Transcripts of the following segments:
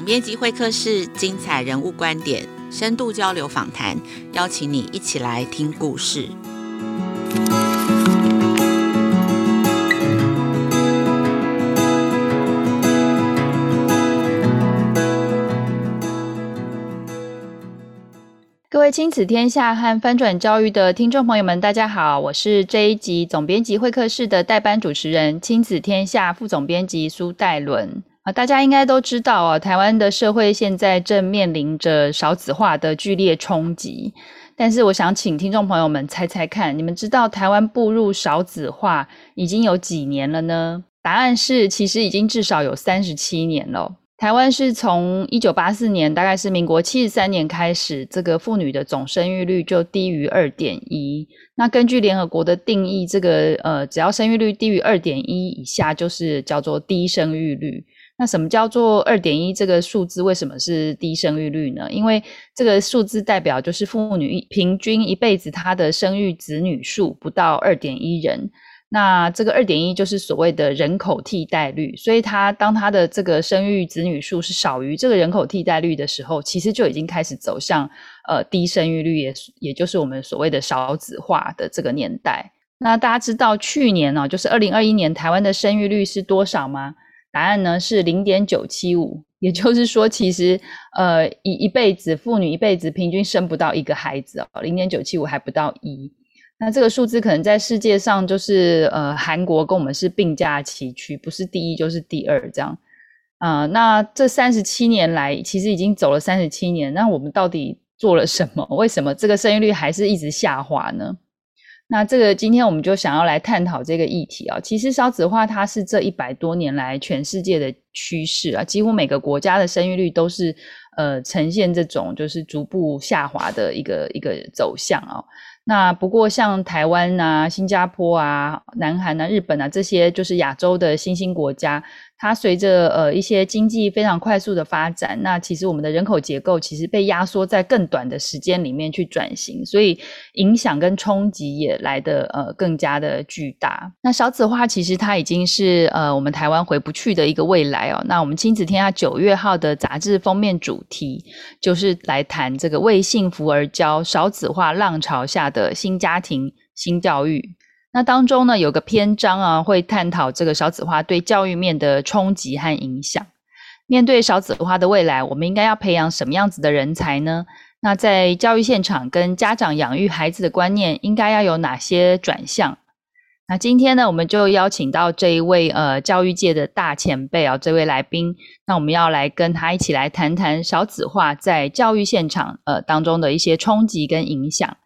总编辑会客室，精彩人物观点，深度交流访谈，邀请你一起来听故事。各位亲子天下和翻转教育的听众朋友们，大家好，我是这一集总编辑会客室的代班主持人，亲子天下副总编辑苏戴伦啊。大家应该都知道啊，台湾的社会现在正面临着少子化的剧烈冲击。但是，我想请听众朋友们猜猜看，你们知道台湾步入少子化已经有几年了呢？答案是，其实已经至少有三十七年了。台湾是从一九八四年，大概是民国七十三年开始，这个妇女的总生育率就低于二点一。那根据联合国的定义，这个呃，只要生育率低于二点一以下，就是叫做低生育率。那什么叫做二点一这个数字？为什么是低生育率呢？因为这个数字代表就是妇女平均一辈子她的生育子女数不到二点一人。那这个二点一就是所谓的人口替代率，所以他当他的这个生育子女数是少于这个人口替代率的时候，其实就已经开始走向呃低生育率，也也就是我们所谓的少子化的这个年代。那大家知道去年呢、哦，就是二零二一年台湾的生育率是多少吗？答案呢是零点九七五，也就是说，其实呃一一辈子妇女一辈子平均生不到一个孩子哦，零点九七五还不到一。那这个数字可能在世界上就是呃，韩国跟我们是并驾齐驱，不是第一就是第二这样。啊、呃，那这三十七年来，其实已经走了三十七年，那我们到底做了什么？为什么这个生育率还是一直下滑呢？那这个今天我们就想要来探讨这个议题啊。其实少子化它是这一百多年来全世界的趋势啊，几乎每个国家的生育率都是呃呈现这种就是逐步下滑的一个一个走向啊。那不过像台湾啊、新加坡啊、南韩啊、日本啊这些，就是亚洲的新兴国家。它随着呃一些经济非常快速的发展，那其实我们的人口结构其实被压缩在更短的时间里面去转型，所以影响跟冲击也来得呃更加的巨大。那少子化其实它已经是呃我们台湾回不去的一个未来哦。那我们亲子天下九月号的杂志封面主题就是来谈这个为幸福而教，少子化浪潮下的新家庭新教育。那当中呢，有个篇章啊，会探讨这个少子化对教育面的冲击和影响。面对少子化的未来，我们应该要培养什么样子的人才呢？那在教育现场跟家长养育孩子的观念，应该要有哪些转向？那今天呢，我们就邀请到这一位呃教育界的大前辈啊，这位来宾，那我们要来跟他一起来谈谈少子化在教育现场呃当中的一些冲击跟影响。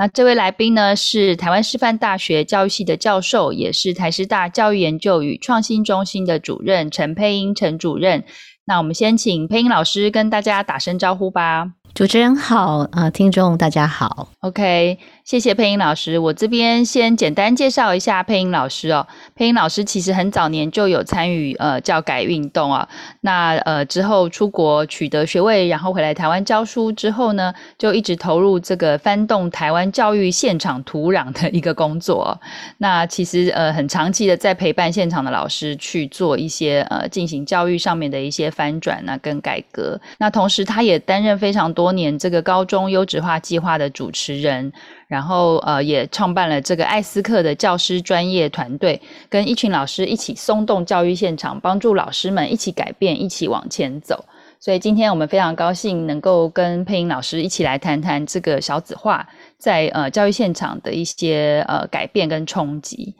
那这位来宾呢，是台湾师范大学教育系的教授，也是台师大教育研究与创新中心的主任陈佩英陈主任。那我们先请沛英老师跟大家打声招呼吧。主持人好，呃，听众大家好，OK。谢谢配音老师，我这边先简单介绍一下配音老师哦。配音老师其实很早年就有参与呃教改运动啊，那呃之后出国取得学位，然后回来台湾教书之后呢，就一直投入这个翻动台湾教育现场土壤的一个工作。那其实呃很长期的在陪伴现场的老师去做一些呃进行教育上面的一些翻转啊跟改革。那同时他也担任非常多年这个高中优质化计划的主持人。然后，呃，也创办了这个艾斯克的教师专业团队，跟一群老师一起松动教育现场，帮助老师们一起改变，一起往前走。所以今天我们非常高兴能够跟配音老师一起来谈谈这个小子化在呃教育现场的一些呃改变跟冲击。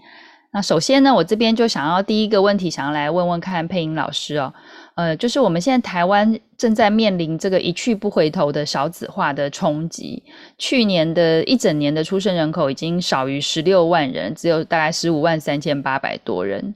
那首先呢，我这边就想要第一个问题，想要来问问看配音老师哦。呃，就是我们现在台湾正在面临这个一去不回头的少子化的冲击。去年的一整年的出生人口已经少于十六万人，只有大概十五万三千八百多人。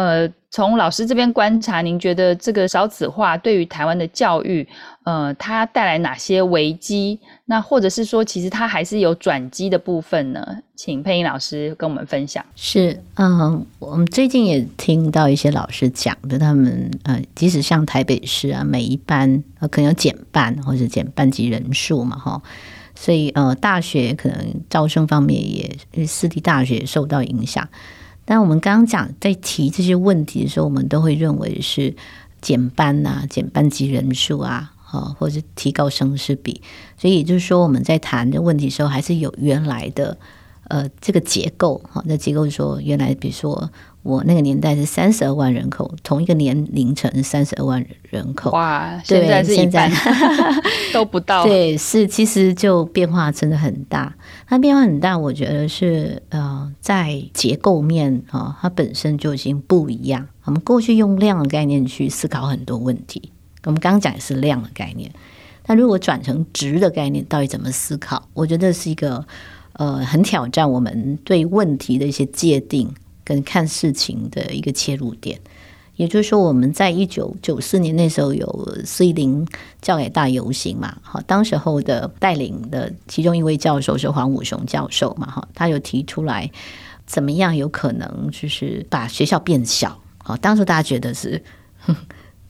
呃，从老师这边观察，您觉得这个少子化对于台湾的教育，呃，它带来哪些危机？那或者是说，其实它还是有转机的部分呢？请配音老师跟我们分享。是，嗯，我们最近也听到一些老师讲的，他们呃，即使像台北市啊，每一班可能有减半或者减班级人数嘛，哈，所以呃，大学可能招生方面也私立大学也受到影响。但我们刚刚讲在提这些问题的时候，我们都会认为是，减班啊、减班级人数啊，啊，或者提高生师比。所以就是说，我们在谈这问题的时候，还是有原来的呃这个结构。哈，那结构说，原来比如说。我那个年代是三十二万人口，同一个年龄层三十二万人口。哇，现在是现在 都不到。对，是其实就变化真的很大。它变化很大，我觉得是呃，在结构面啊、哦，它本身就已经不一样。我们过去用量的概念去思考很多问题，我们刚刚讲的是量的概念。但如果转成值的概念，到底怎么思考？我觉得是一个呃，很挑战我们对问题的一些界定。跟看事情的一个切入点，也就是说，我们在一九九四年那时候有 C 零教改大游行嘛，好，当时候的带领的其中一位教授是黄武雄教授嘛，哈，他有提出来怎么样有可能就是把学校变小，好，当时大家觉得是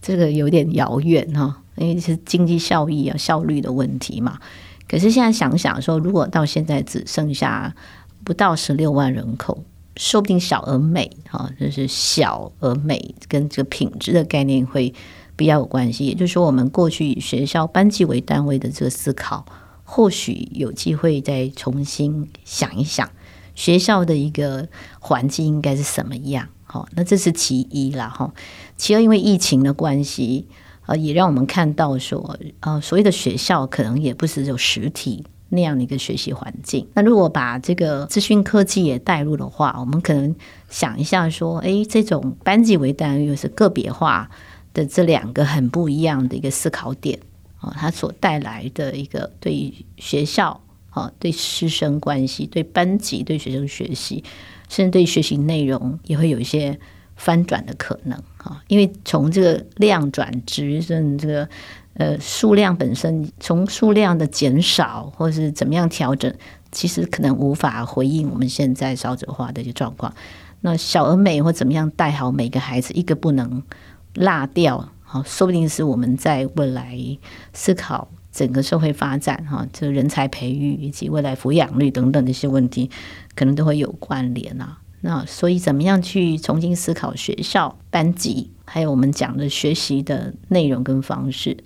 这个有点遥远哈，因为是经济效益啊效率的问题嘛，可是现在想想说，如果到现在只剩下不到十六万人口。说不定小而美，哈，就是小而美跟这个品质的概念会比较有关系。也就是说，我们过去以学校班级为单位的这个思考，或许有机会再重新想一想，学校的一个环境应该是什么样？好，那这是其一啦，哈。其二，因为疫情的关系，呃，也让我们看到说，呃，所谓的学校可能也不是有实体。那样的一个学习环境，那如果把这个资讯科技也带入的话，我们可能想一下说，哎，这种班级为单位又是个别化的这两个很不一样的一个思考点啊，它所带来的一个对学校啊、对师生关系、对班级、对学生学习，甚至对学习内容也会有一些翻转的可能啊，因为从这个量转质，甚至这个。呃，数量本身从数量的减少，或是怎么样调整，其实可能无法回应我们现在少子化的一些状况。那小而美或怎么样带好每个孩子，一个不能落掉，好，说不定是我们在未来思考整个社会发展哈，这个人才培育以及未来抚养率等等的一些问题，可能都会有关联啊。那所以怎么样去重新思考学校班级，还有我们讲的学习的内容跟方式？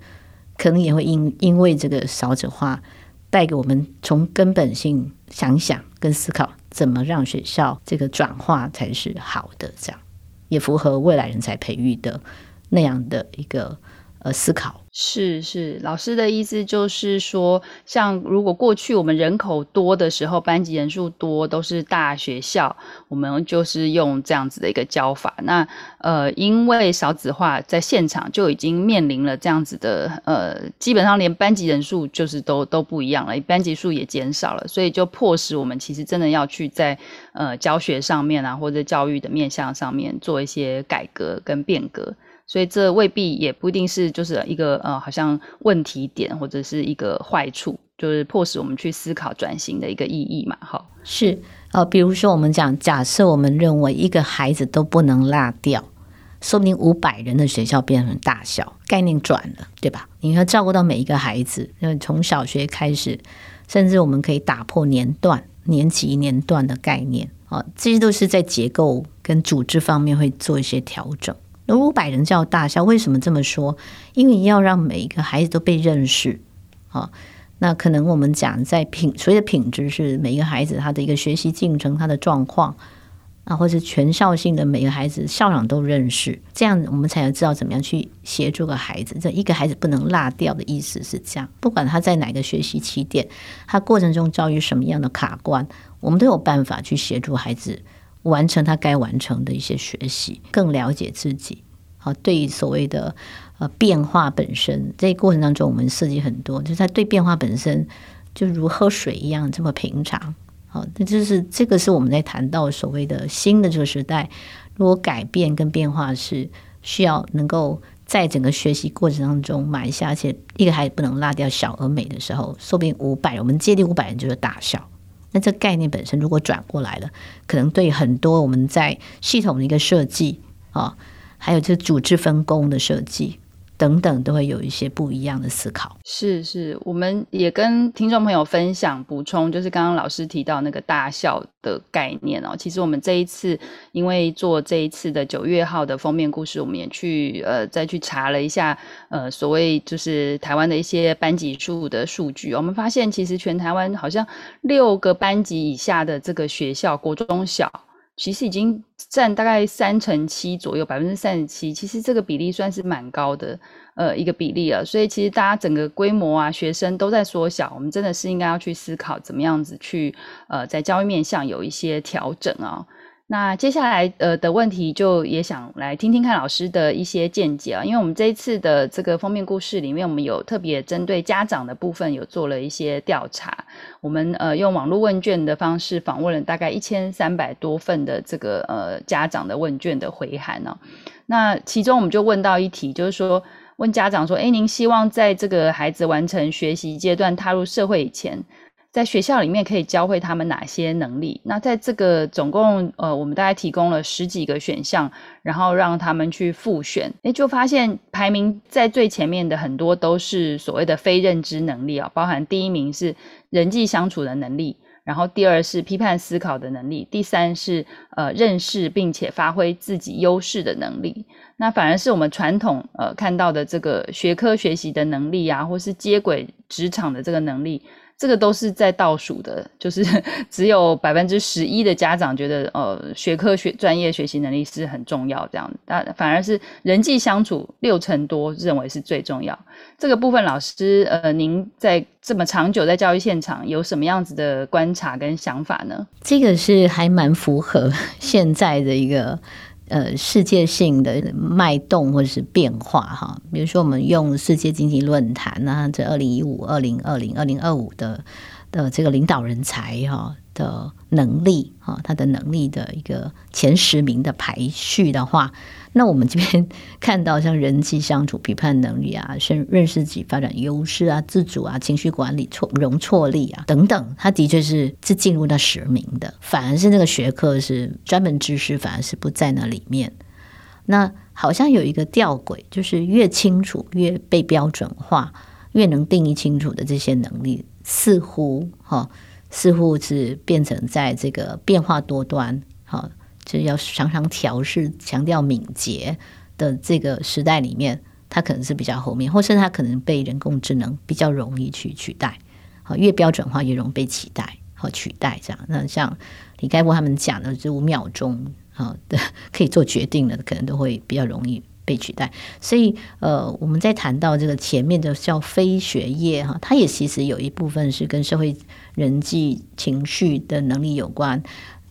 可能也会因因为这个少子化带给我们从根本性想想跟思考，怎么让学校这个转化才是好的，这样也符合未来人才培育的那样的一个呃思考。是是，老师的意思就是说，像如果过去我们人口多的时候，班级人数多，都是大学校，我们就是用这样子的一个教法。那呃，因为少子化，在现场就已经面临了这样子的呃，基本上连班级人数就是都都不一样了，班级数也减少了，所以就迫使我们其实真的要去在呃教学上面啊，或者教育的面向上面做一些改革跟变革。所以这未必也不一定是就是一个呃，好像问题点或者是一个坏处，就是迫使我们去思考转型的一个意义嘛。好，是呃，比如说我们讲，假设我们认为一个孩子都不能落掉，说不定五百人的学校变成大小，概念转了，对吧？你要照顾到每一个孩子，因为从小学开始，甚至我们可以打破年段、年级、年段的概念啊，这些都是在结构跟组织方面会做一些调整。那五百人叫大校，为什么这么说？因为要让每一个孩子都被认识啊。那可能我们讲在品，所谓的品质是每一个孩子他的一个学习进程、他的状况啊，或者全校性的每个孩子校长都认识，这样我们才能知道怎么样去协助个孩子。这一个孩子不能落掉的意思是这样，不管他在哪个学习起点，他过程中遭遇什么样的卡关，我们都有办法去协助孩子。完成他该完成的一些学习，更了解自己。好，对于所谓的呃变化本身，这过程当中，我们设计很多，就是他对变化本身就如喝水一样这么平常。好，那就是这个是我们在谈到所谓的新的这个时代，如果改变跟变化是需要能够在整个学习过程当中埋下，而且一个孩子不能落掉小而美的时候，说不定五百，我们接近五百人就是大小。那这概念本身如果转过来了，可能对很多我们在系统的一个设计啊，还有这组织分工的设计，等等，都会有一些不一样的思考。是是，我们也跟听众朋友分享补充，就是刚刚老师提到那个大校的概念哦。其实我们这一次因为做这一次的九月号的封面故事，我们也去呃再去查了一下呃所谓就是台湾的一些班级数的数据，我们发现其实全台湾好像六个班级以下的这个学校，国中小。其实已经占大概三成七左右，百分之三十七，其实这个比例算是蛮高的，呃，一个比例了。所以其实大家整个规模啊，学生都在缩小，我们真的是应该要去思考怎么样子去，呃，在教育面向有一些调整啊。那接下来呃的问题，就也想来听听看老师的一些见解啊，因为我们这一次的这个封面故事里面，我们有特别针对家长的部分有做了一些调查，我们呃用网络问卷的方式访问了大概一千三百多份的这个呃家长的问卷的回函呢，那其中我们就问到一题，就是说问家长说，诶，您希望在这个孩子完成学习阶段踏入社会以前，在学校里面可以教会他们哪些能力？那在这个总共呃，我们大概提供了十几个选项，然后让他们去复选，诶，就发现排名在最前面的很多都是所谓的非认知能力啊，包含第一名是人际相处的能力，然后第二是批判思考的能力，第三是呃认识并且发挥自己优势的能力。那反而是我们传统呃看到的这个学科学习的能力啊，或是接轨职场的这个能力。这个都是在倒数的，就是 只有百分之十一的家长觉得，呃，学科学专业学习能力是很重要，这样，但反而是人际相处六成多认为是最重要。这个部分，老师，呃，您在这么长久在教育现场，有什么样子的观察跟想法呢？这个是还蛮符合现在的一个。呃，世界性的脉动或者是变化哈，比如说我们用世界经济论坛啊，这二零一五、二零二零、二零二五的的这个领导人才哈的能力哈，他的能力的一个前十名的排序的话。那我们这边看到像人际相处、批判能力啊、认认识自己、发展优势啊、自主啊、情绪管理、错容错力啊等等，他的确是是进入那十名的。反而是那个学科是专门知识，反而是不在那里面。那好像有一个吊诡，就是越清楚、越被标准化、越能定义清楚的这些能力，似乎哈，似乎是变成在这个变化多端哈。就是要常常调试、强调敏捷的这个时代里面，它可能是比较后面，或是它可能被人工智能比较容易去取代。好，越标准化越容易被取代和取代这样。那像李开复他们讲的，这五秒钟啊的 可以做决定的，可能都会比较容易被取代。所以呃，我们在谈到这个前面的叫非学业哈，它也其实有一部分是跟社会人际情绪的能力有关。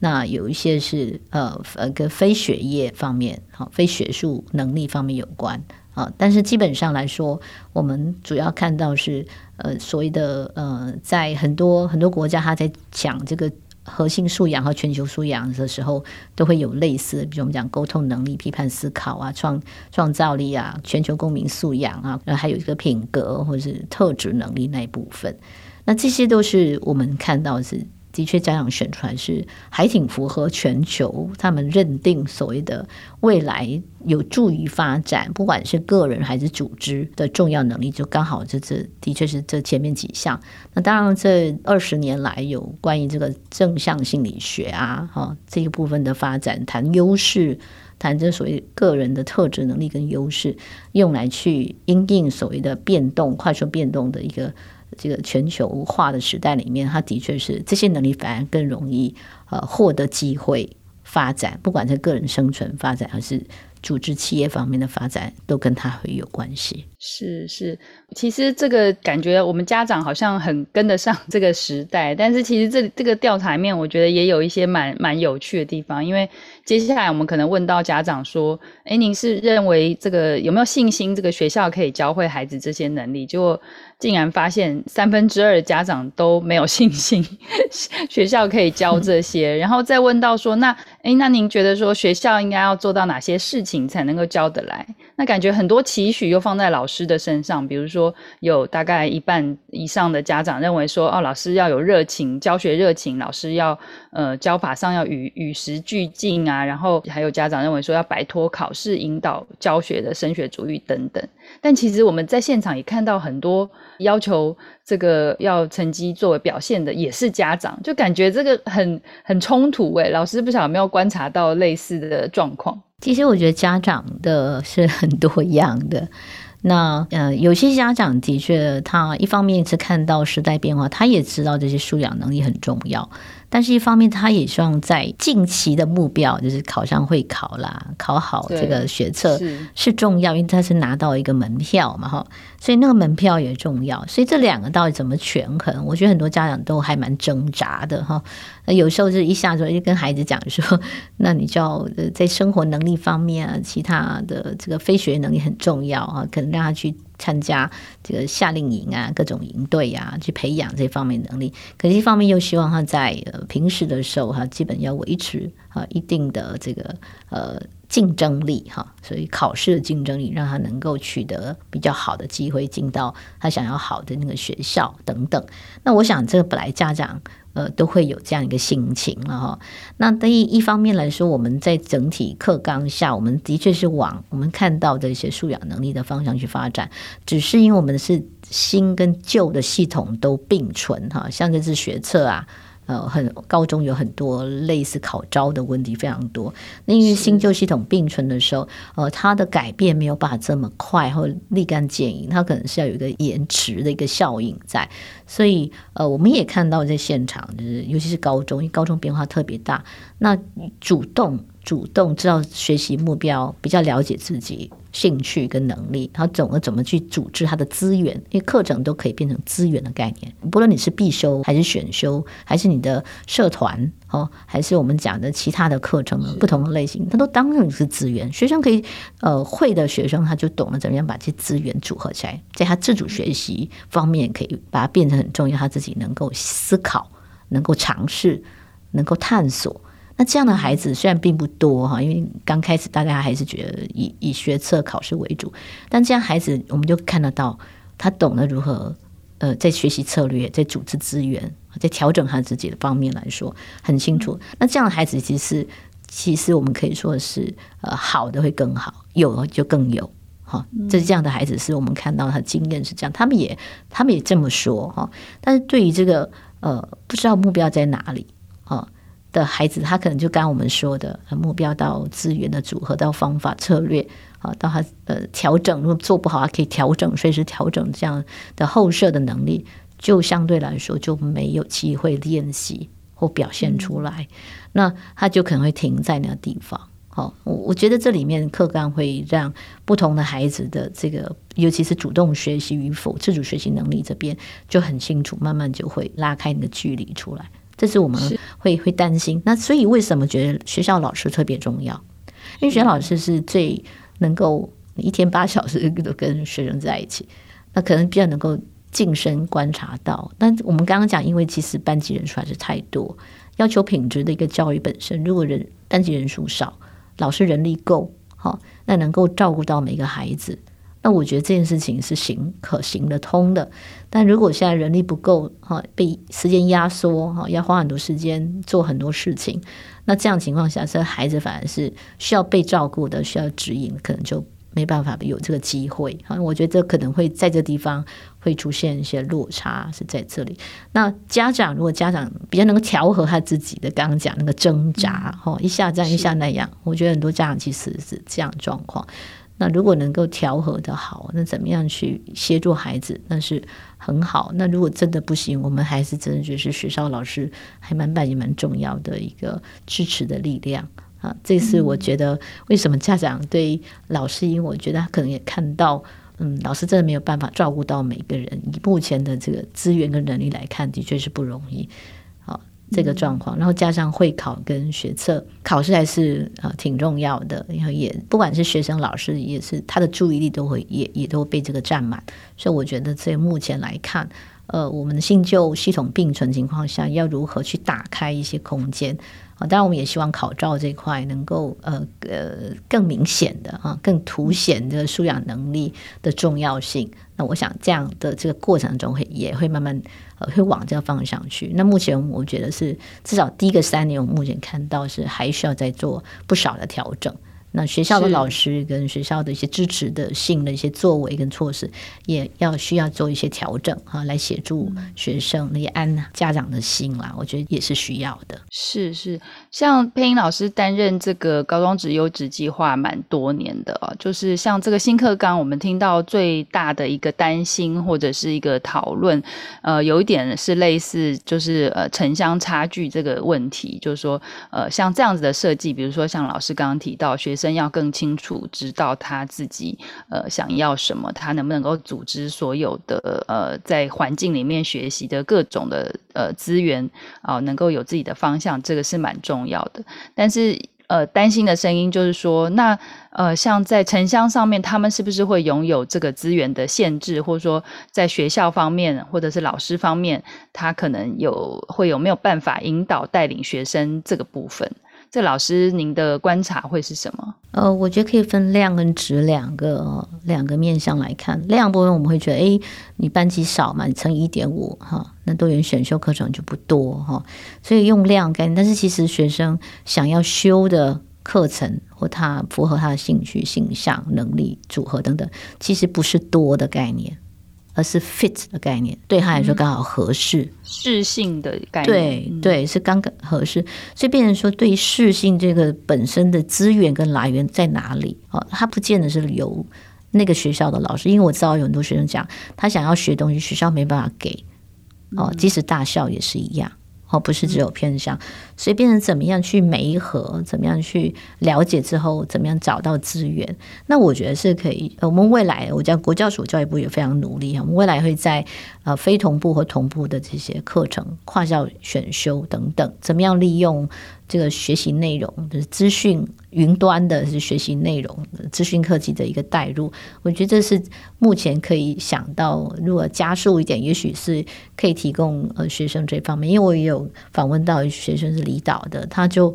那有一些是呃呃跟非学业方面，好，非学术能力方面有关啊，但是基本上来说，我们主要看到是呃所谓的呃，在很多很多国家，他在讲这个核心素养和全球素养的时候，都会有类似，比如我们讲沟通能力、批判思考啊、创创造力啊、全球公民素养啊，然后还有一个品格或者是特质能力那一部分，那这些都是我们看到是。的确，家长选出来是还挺符合全球他们认定所谓的未来有助于发展，不管是个人还是组织的重要能力，就刚好这这的确是这前面几项。那当然，这二十年来有关于这个正向心理学啊，哈这一部分的发展，谈优势，谈这所谓个人的特质能力跟优势，用来去因应所谓的变动、快速变动的一个。这个全球化的时代里面，他的确是这些能力反而更容易呃获得机会发展，不管是个人生存发展还是组织企业方面的发展，都跟他会有关系。是是，其实这个感觉我们家长好像很跟得上这个时代，但是其实这这个调查面，我觉得也有一些蛮蛮有趣的地方，因为。接下来我们可能问到家长说：“哎，您是认为这个有没有信心？这个学校可以教会孩子这些能力？”结果竟然发现三分之二的家长都没有信心，学校可以教这些。然后再问到说：“那哎，那您觉得说学校应该要做到哪些事情？”才能够教得来。那感觉很多期许又放在老师的身上，比如说有大概一半以上的家长认为说，哦，老师要有热情，教学热情，老师要呃教法上要与与时俱进啊，然后还有家长认为说要摆脱考试引导教学的升学主义等等。但其实我们在现场也看到很多要求这个要成绩作为表现的，也是家长，就感觉这个很很冲突诶。老师不晓得有没有观察到类似的状况？其实我觉得家长的是很多样的。那呃，有些家长的确，他一方面是看到时代变化，他也知道这些素养能力很重要。但是，一方面，他也希望在近期的目标，就是考上会考啦，考好这个学测是，是重要，因为他是拿到一个门票嘛，哈，所以那个门票也重要。所以这两个到底怎么权衡？我觉得很多家长都还蛮挣扎的，哈。那有时候就是一下子就跟孩子讲说，那你就要在生活能力方面啊，其他的这个非学能力很重要啊，可能让他去。参加这个夏令营啊，各种营队啊，去培养这方面能力。可是，一方面又希望他在呃平时的时候哈，基本要维持啊一定的这个呃竞争力哈，所以考试的竞争力让他能够取得比较好的机会，进到他想要好的那个学校等等。那我想，这个本来家长。呃，都会有这样一个心情了哈。那对于一方面来说，我们在整体课纲下，我们的确是往我们看到的一些素养能力的方向去发展。只是因为我们是新跟旧的系统都并存哈，像这次学测啊。呃，很高中有很多类似考招的问题非常多。那因为新旧系统并存的时候，呃，它的改变没有办法这么快或立竿见影，它可能是要有一个延迟的一个效应在。所以，呃，我们也看到在现场，就是尤其是高中，因为高中变化特别大，那主动。主动知道学习目标，比较了解自己兴趣跟能力，他懂得怎么去组织他的资源，因为课程都可以变成资源的概念。不论你是必修还是选修，还是你的社团哦，还是我们讲的其他的课程，不同的类型，他都当成是资源。学生可以呃会的学生，他就懂得怎么样把这些资源组合起来，在他自主学习方面，可以把它变成很重要，他自己能够思考，能够尝试，能够探索。那这样的孩子虽然并不多哈，因为刚开始大家还是觉得以以学测考试为主，但这样孩子我们就看得到他懂得如何呃在学习策略、在组织资源、在调整他自己的方面来说很清楚。那这样的孩子其实其实我们可以说是呃好的会更好，有就更有哈。这这样的孩子是我们看到他经验是这样，他们也他们也这么说哈。但是对于这个呃不知道目标在哪里啊？的孩子，他可能就刚我们说的目标到资源的组合到方法策略啊，到他呃调整，如果做不好，他可以调整，随时调整这样的后设的能力，就相对来说就没有机会练习或表现出来，嗯、那他就可能会停在那个地方。好，我我觉得这里面课纲会让不同的孩子的这个，尤其是主动学习与否、自主学习能力这边就很清楚，慢慢就会拉开你的距离出来。这是我们会会担心，那所以为什么觉得学校老师特别重要？因为学校老师是最能够一天八小时都跟学生在一起，那可能比较能够近身观察到。但我们刚刚讲，因为其实班级人数还是太多，要求品质的一个教育本身，如果人班级人数少，老师人力够，好，那能够照顾到每个孩子。那我觉得这件事情是行可行得通的，但如果现在人力不够，哈，被时间压缩，哈，要花很多时间做很多事情，那这样情况下，这孩子反而是需要被照顾的，需要指引，可能就没办法有这个机会。哈，我觉得这可能会在这地方会出现一些落差，是在这里。那家长如果家长比较能够调和他自己的，刚刚讲那个挣扎，哈，一下这样一下那样，我觉得很多家长其实是这样状况。那如果能够调和的好，那怎么样去协助孩子，那是很好。那如果真的不行，我们还是真的觉得是学校老师还蛮扮演蛮重要的一个支持的力量啊。这是我觉得为什么家长对老师，因为我觉得他可能也看到，嗯，老师真的没有办法照顾到每个人。以目前的这个资源跟能力来看，的确是不容易。这个状况，然后加上会考跟学测考试还是呃挺重要的，然后也不管是学生老师也是他的注意力都会也也都被这个占满，所以我觉得在目前来看，呃，我们的新旧系统并存情况下，要如何去打开一些空间啊？当然，我们也希望考照这块能够呃呃更明显的啊，更凸显这个素养能力的重要性。那我想这样的这个过程中会也会慢慢呃会往这个方向去。那目前我觉得是至少第一个三年，我目前看到是还需要再做不少的调整。那学校的老师跟学校的一些支持的性的一些作为跟措施，也要需要做一些调整哈，来协助学生，也安家长的心啦。我觉得也是需要的。是是，像配音老师担任这个高中职优质计划蛮多年的哦，就是像这个新课纲，我们听到最大的一个担心或者是一个讨论，呃，有一点是类似就是呃城乡差距这个问题，就是说呃像这样子的设计，比如说像老师刚刚提到学生。要更清楚知道他自己呃想要什么，他能不能够组织所有的呃在环境里面学习的各种的呃资源啊、能够有自己的方向，这个是蛮重要的。但是呃担心的声音就是说，那呃像在城乡上面，他们是不是会拥有这个资源的限制，或者说在学校方面或者是老师方面，他可能有会有没有办法引导带领学生这个部分？这老师，您的观察会是什么？呃，我觉得可以分量跟质两个两个面向来看。量部分我们会觉得，哎，你班级少嘛，你乘一点五哈，那多元选修课程就不多哈，所以用量概念。但是其实学生想要修的课程或他符合他的兴趣、形象、能力组合等等，其实不是多的概念。而是 fit 的概念，对他来说刚好合适，适、嗯、性的概念，对对，是刚刚合适，所以变成说，对于适性这个本身的资源跟来源在哪里？哦，他不见得是由那个学校的老师，因为我知道有很多学生讲，他想要学东西，学校没办法给，哦，即使大校也是一样。哦，不是只有偏向，所以变成怎么样去媒合，怎么样去了解之后，怎么样找到资源？那我觉得是可以。我们未来，我讲国教署教育部也非常努力，我们未来会在呃非同步和同步的这些课程、跨校选修等等，怎么样利用。这个学习内容就是资讯云端的，是学习内容资讯科技的一个带入，我觉得这是目前可以想到，如果加速一点，也许是可以提供呃学生这方面。因为我也有访问到学生是离岛的，他就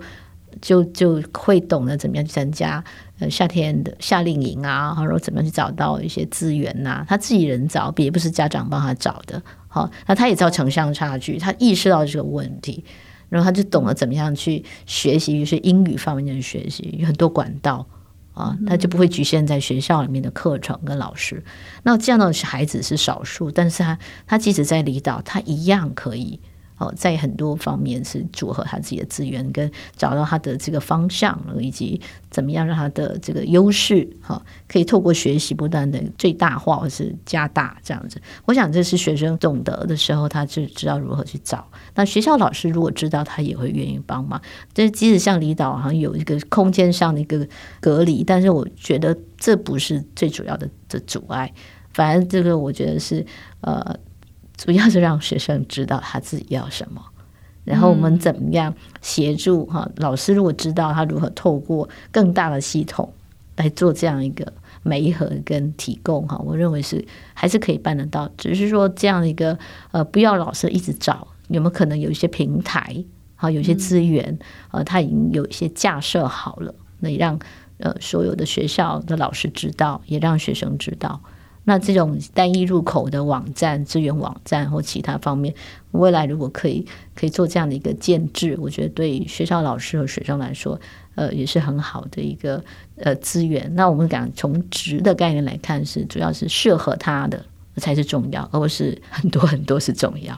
就就会懂得怎么样去参加呃夏天的夏令营啊，然后怎么样去找到一些资源呐、啊，他自己人找，也不是家长帮他找的。好，那他也知道城乡差距，他意识到这个问题。然后他就懂得怎么样去学习，于是英语方面的学习有很多管道啊，他就不会局限在学校里面的课程跟老师。那这样的孩子是少数，但是他他即使在离岛，他一样可以。哦，在很多方面是组合他自己的资源，跟找到他的这个方向，以及怎么样让他的这个优势哈，可以透过学习不断的最大化或是加大这样子。我想这是学生懂得的时候，他就知道如何去找。那学校老师如果知道，他也会愿意帮忙。就是即使像离岛好像有一个空间上的一个隔离，但是我觉得这不是最主要的的阻碍。反而这个我觉得是呃。主要是让学生知道他自己要什么，然后我们怎么样协助哈？老师如果知道他如何透过更大的系统来做这样一个媒合跟提供哈，我认为是还是可以办得到。只是说这样一个呃，不要老师一直找，有没有可能有一些平台好，有些资源呃，他已经有一些架设好了，那也让呃所有的学校的老师知道，也让学生知道。那这种单一入口的网站、资源网站或其他方面，未来如果可以可以做这样的一个建制，我觉得对学校老师和学生来说，呃，也是很好的一个呃资源。那我们讲从值的概念来看，是主要是适合他的才是重要，而不是很多很多是重要。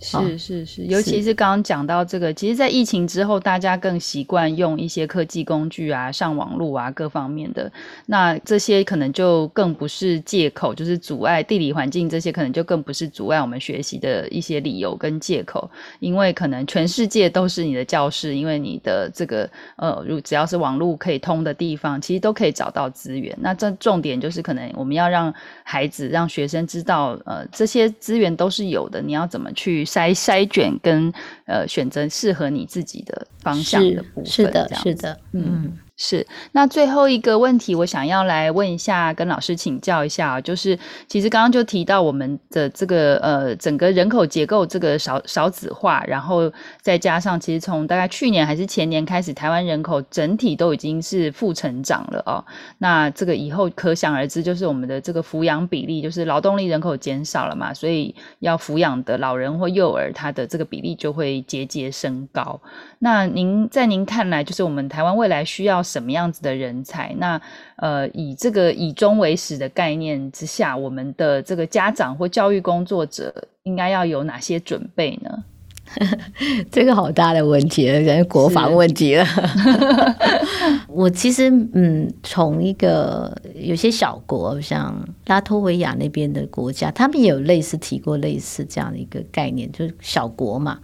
是是是，尤其是刚刚讲到这个，其实，在疫情之后，大家更习惯用一些科技工具啊，上网络啊，各方面的。那这些可能就更不是借口，就是阻碍地理环境这些，可能就更不是阻碍我们学习的一些理由跟借口。因为可能全世界都是你的教室，因为你的这个呃，如只要是网络可以通的地方，其实都可以找到资源。那这重点就是，可能我们要让孩子、让学生知道，呃，这些资源都是有的，你要怎么去。筛筛选跟呃选择适合你自己的方向的部分，是的，是的，嗯。是，那最后一个问题，我想要来问一下，跟老师请教一下啊，就是其实刚刚就提到我们的这个呃整个人口结构这个少少子化，然后再加上其实从大概去年还是前年开始，台湾人口整体都已经是负成长了哦。那这个以后可想而知，就是我们的这个抚养比例，就是劳动力人口减少了嘛，所以要抚养的老人或幼儿，他的这个比例就会节节升高。那您在您看来，就是我们台湾未来需要什么样子的人才？那呃，以这个以终为始的概念之下，我们的这个家长或教育工作者应该要有哪些准备呢？这个好大的问题了，感觉国防问题了。我其实嗯，从一个有些小国，像拉脱维亚那边的国家，他们也有类似提过类似这样的一个概念，就是小国嘛。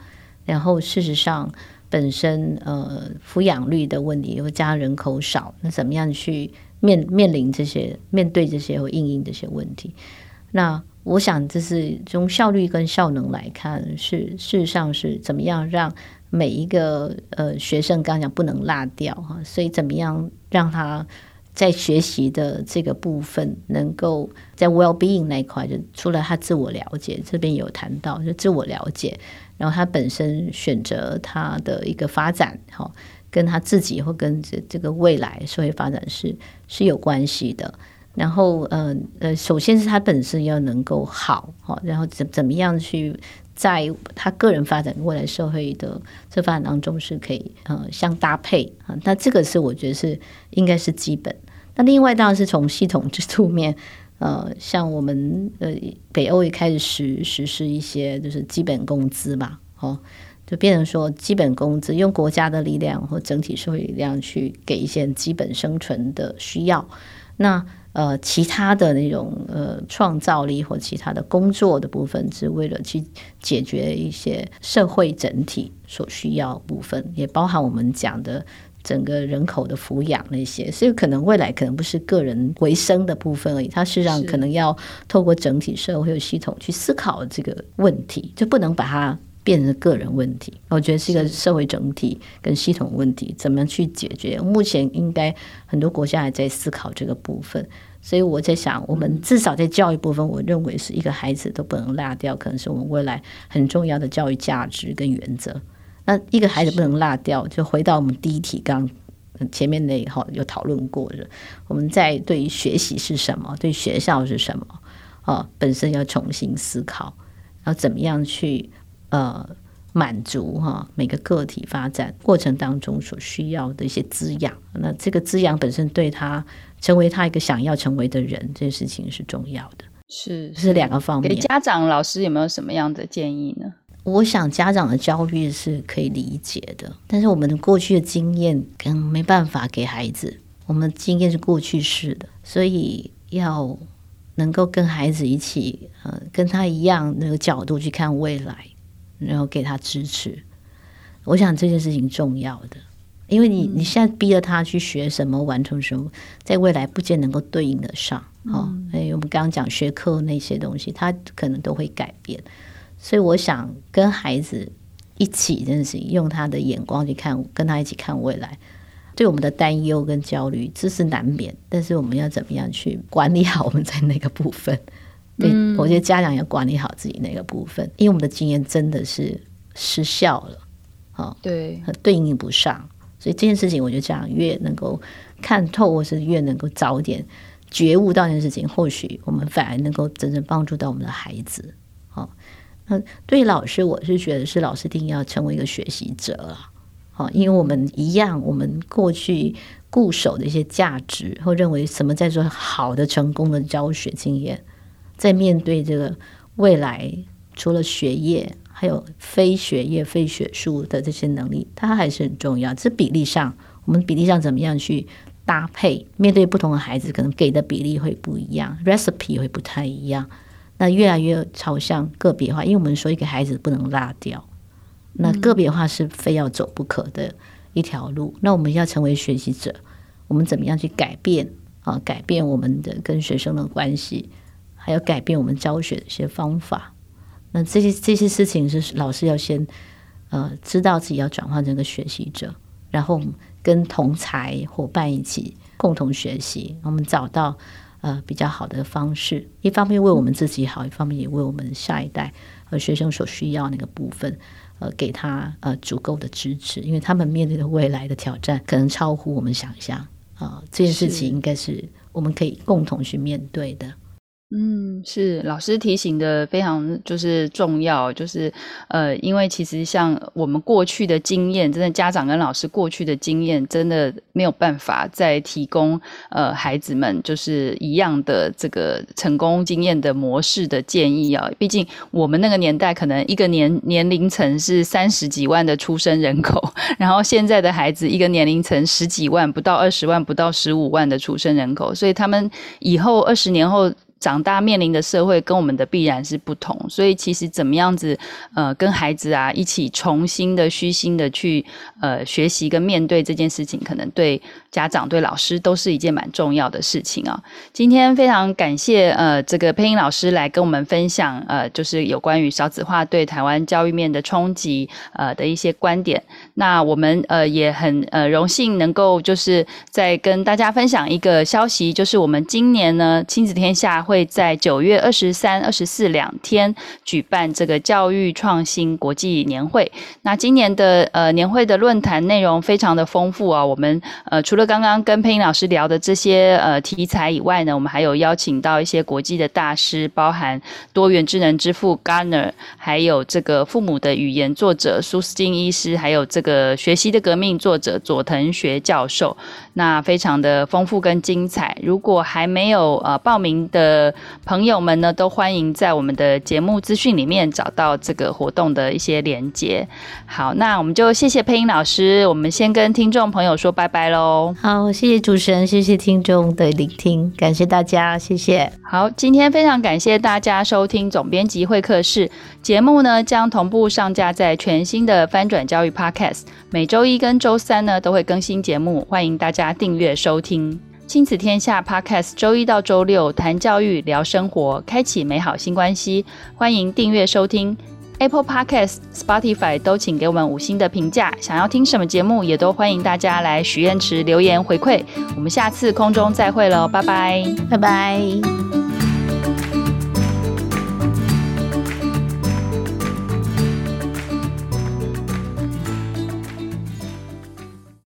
然后事实上。本身呃，抚养率的问题，又加人口少，那怎么样去面面临这些、面对这些或应应这些问题？那我想，这是从效率跟效能来看，是事实上是怎么样让每一个呃学生，刚刚讲不能落掉哈，所以怎么样让他在学习的这个部分，能够在 well being 那一块，就除了他自我了解，这边有谈到就自我了解。然后他本身选择他的一个发展，哈，跟他自己或跟这这个未来社会发展是是有关系的。然后，呃呃，首先是他本身要能够好，哈，然后怎怎么样去在他个人发展未来社会的这发展当中是可以呃相搭配啊。那这个是我觉得是应该是基本。那另外当然是从系统制度面。呃，像我们呃北欧也开始实实施一些就是基本工资吧，哦，就变成说基本工资用国家的力量或整体社会力量去给一些基本生存的需要。那呃其他的那种呃创造力或其他的工作的部分，是为了去解决一些社会整体所需要部分，也包含我们讲的。整个人口的抚养那些，所以可能未来可能不是个人维生的部分而已，它实际上可能要透过整体社会系统去思考这个问题，就不能把它变成个人问题。我觉得是一个社会整体跟系统问题，怎么去解决？目前应该很多国家还在思考这个部分，所以我在想，我们至少在教育部分，我认为是一个孩子都不能落掉，可能是我们未来很重要的教育价值跟原则。那一个孩子不能落掉，就回到我们第一题，刚前面那一号有讨论过的，我们在对于学习是什么，对学校是什么啊，本身要重新思考，然后怎么样去呃满足哈每个个体发展过程当中所需要的一些滋养。那这个滋养本身对他成为他一个想要成为的人，这件事情是重要的。是是两个方面。给家长老师有没有什么样的建议呢？我想家长的焦虑是可以理解的，但是我们的过去的经验可能没办法给孩子。我们的经验是过去式的，所以要能够跟孩子一起，呃，跟他一样那个角度去看未来，然后给他支持。我想这件事情重要的，因为你你现在逼着他去学什么、完成什么，在未来不见能够对应得上。哦，哎，我们刚刚讲学科那些东西，他可能都会改变。所以我想跟孩子一起认识，用他的眼光去看，跟他一起看未来。对我们的担忧跟焦虑，这是难免。但是我们要怎么样去管理好我们在那个部分？对，我觉得家长要管理好自己那个部分，因为我们的经验真的是失效了，哦，对，对应不上。所以这件事情，我觉得家长越能够看透，或是越能够早点觉悟到这件事情，或许我们反而能够真正帮助到我们的孩子，哦。那对老师，我是觉得是老师一定要成为一个学习者啊，好，因为我们一样，我们过去固守的一些价值，或认为什么叫做好的、成功的教学经验，在面对这个未来，除了学业，还有非学业、非学术的这些能力，它还是很重要。这比例上，我们比例上怎么样去搭配？面对不同的孩子，可能给的比例会不一样，recipe 会不太一样。那越来越朝向个别化，因为我们说一个孩子不能落掉，那个别化是非要走不可的一条路。那我们要成为学习者，我们怎么样去改变啊？改变我们的跟学生的关系，还有改变我们教学的一些方法。那这些这些事情是老师要先呃知道自己要转换成个学习者，然后跟同才伙伴一起共同学习，我们找到呃比较好的方式，一方面为我们自己好，一方面也为我们下一代和学生所需要那个部分，呃，给他呃足够的支持，因为他们面对的未来的挑战可能超乎我们想象。啊，呃，这件事情应该是我们可以共同去面对的。嗯，是老师提醒的非常就是重要，就是呃，因为其实像我们过去的经验，真的家长跟老师过去的经验，真的没有办法再提供呃孩子们就是一样的这个成功经验的模式的建议啊。毕竟我们那个年代可能一个年年龄层是三十几万的出生人口，然后现在的孩子一个年龄层十几万，不到二十万，不到十五万的出生人口，所以他们以后二十年后。长大面临的社会跟我们的必然是不同，所以其实怎么样子，呃，跟孩子啊一起重新的虚心的去呃学习跟面对这件事情，可能对家长对老师都是一件蛮重要的事情啊。今天非常感谢呃这个配音老师来跟我们分享呃就是有关于少子化对台湾教育面的冲击呃的一些观点。那我们呃也很呃荣幸能够就是再跟大家分享一个消息，就是我们今年呢亲子天下。会会在九月二十三、二十四两天举办这个教育创新国际年会。那今年的呃年会的论坛内容非常的丰富啊。我们呃除了刚刚跟佩英老师聊的这些呃题材以外呢，我们还有邀请到一些国际的大师，包含多元智能之父 Gardner，还有这个父母的语言作者苏斯金医师，还有这个学习的革命作者佐藤学教授。那非常的丰富跟精彩。如果还没有呃报名的朋友们呢，都欢迎在我们的节目资讯里面找到这个活动的一些连接。好，那我们就谢谢配音老师，我们先跟听众朋友说拜拜喽。好，谢谢主持人，谢谢听众的聆听，感谢大家，谢谢。好，今天非常感谢大家收听总编辑会客室节目呢，将同步上架在全新的翻转教育 Podcast，每周一跟周三呢都会更新节目，欢迎大家。订阅收听亲子天下 Podcast，周一到周六谈教育、聊生活，开启美好新关系。欢迎订阅收听 Apple Podcast、Spotify 都请给我们五星的评价。想要听什么节目，也都欢迎大家来许愿池留言回馈。我们下次空中再会喽，拜拜，拜拜。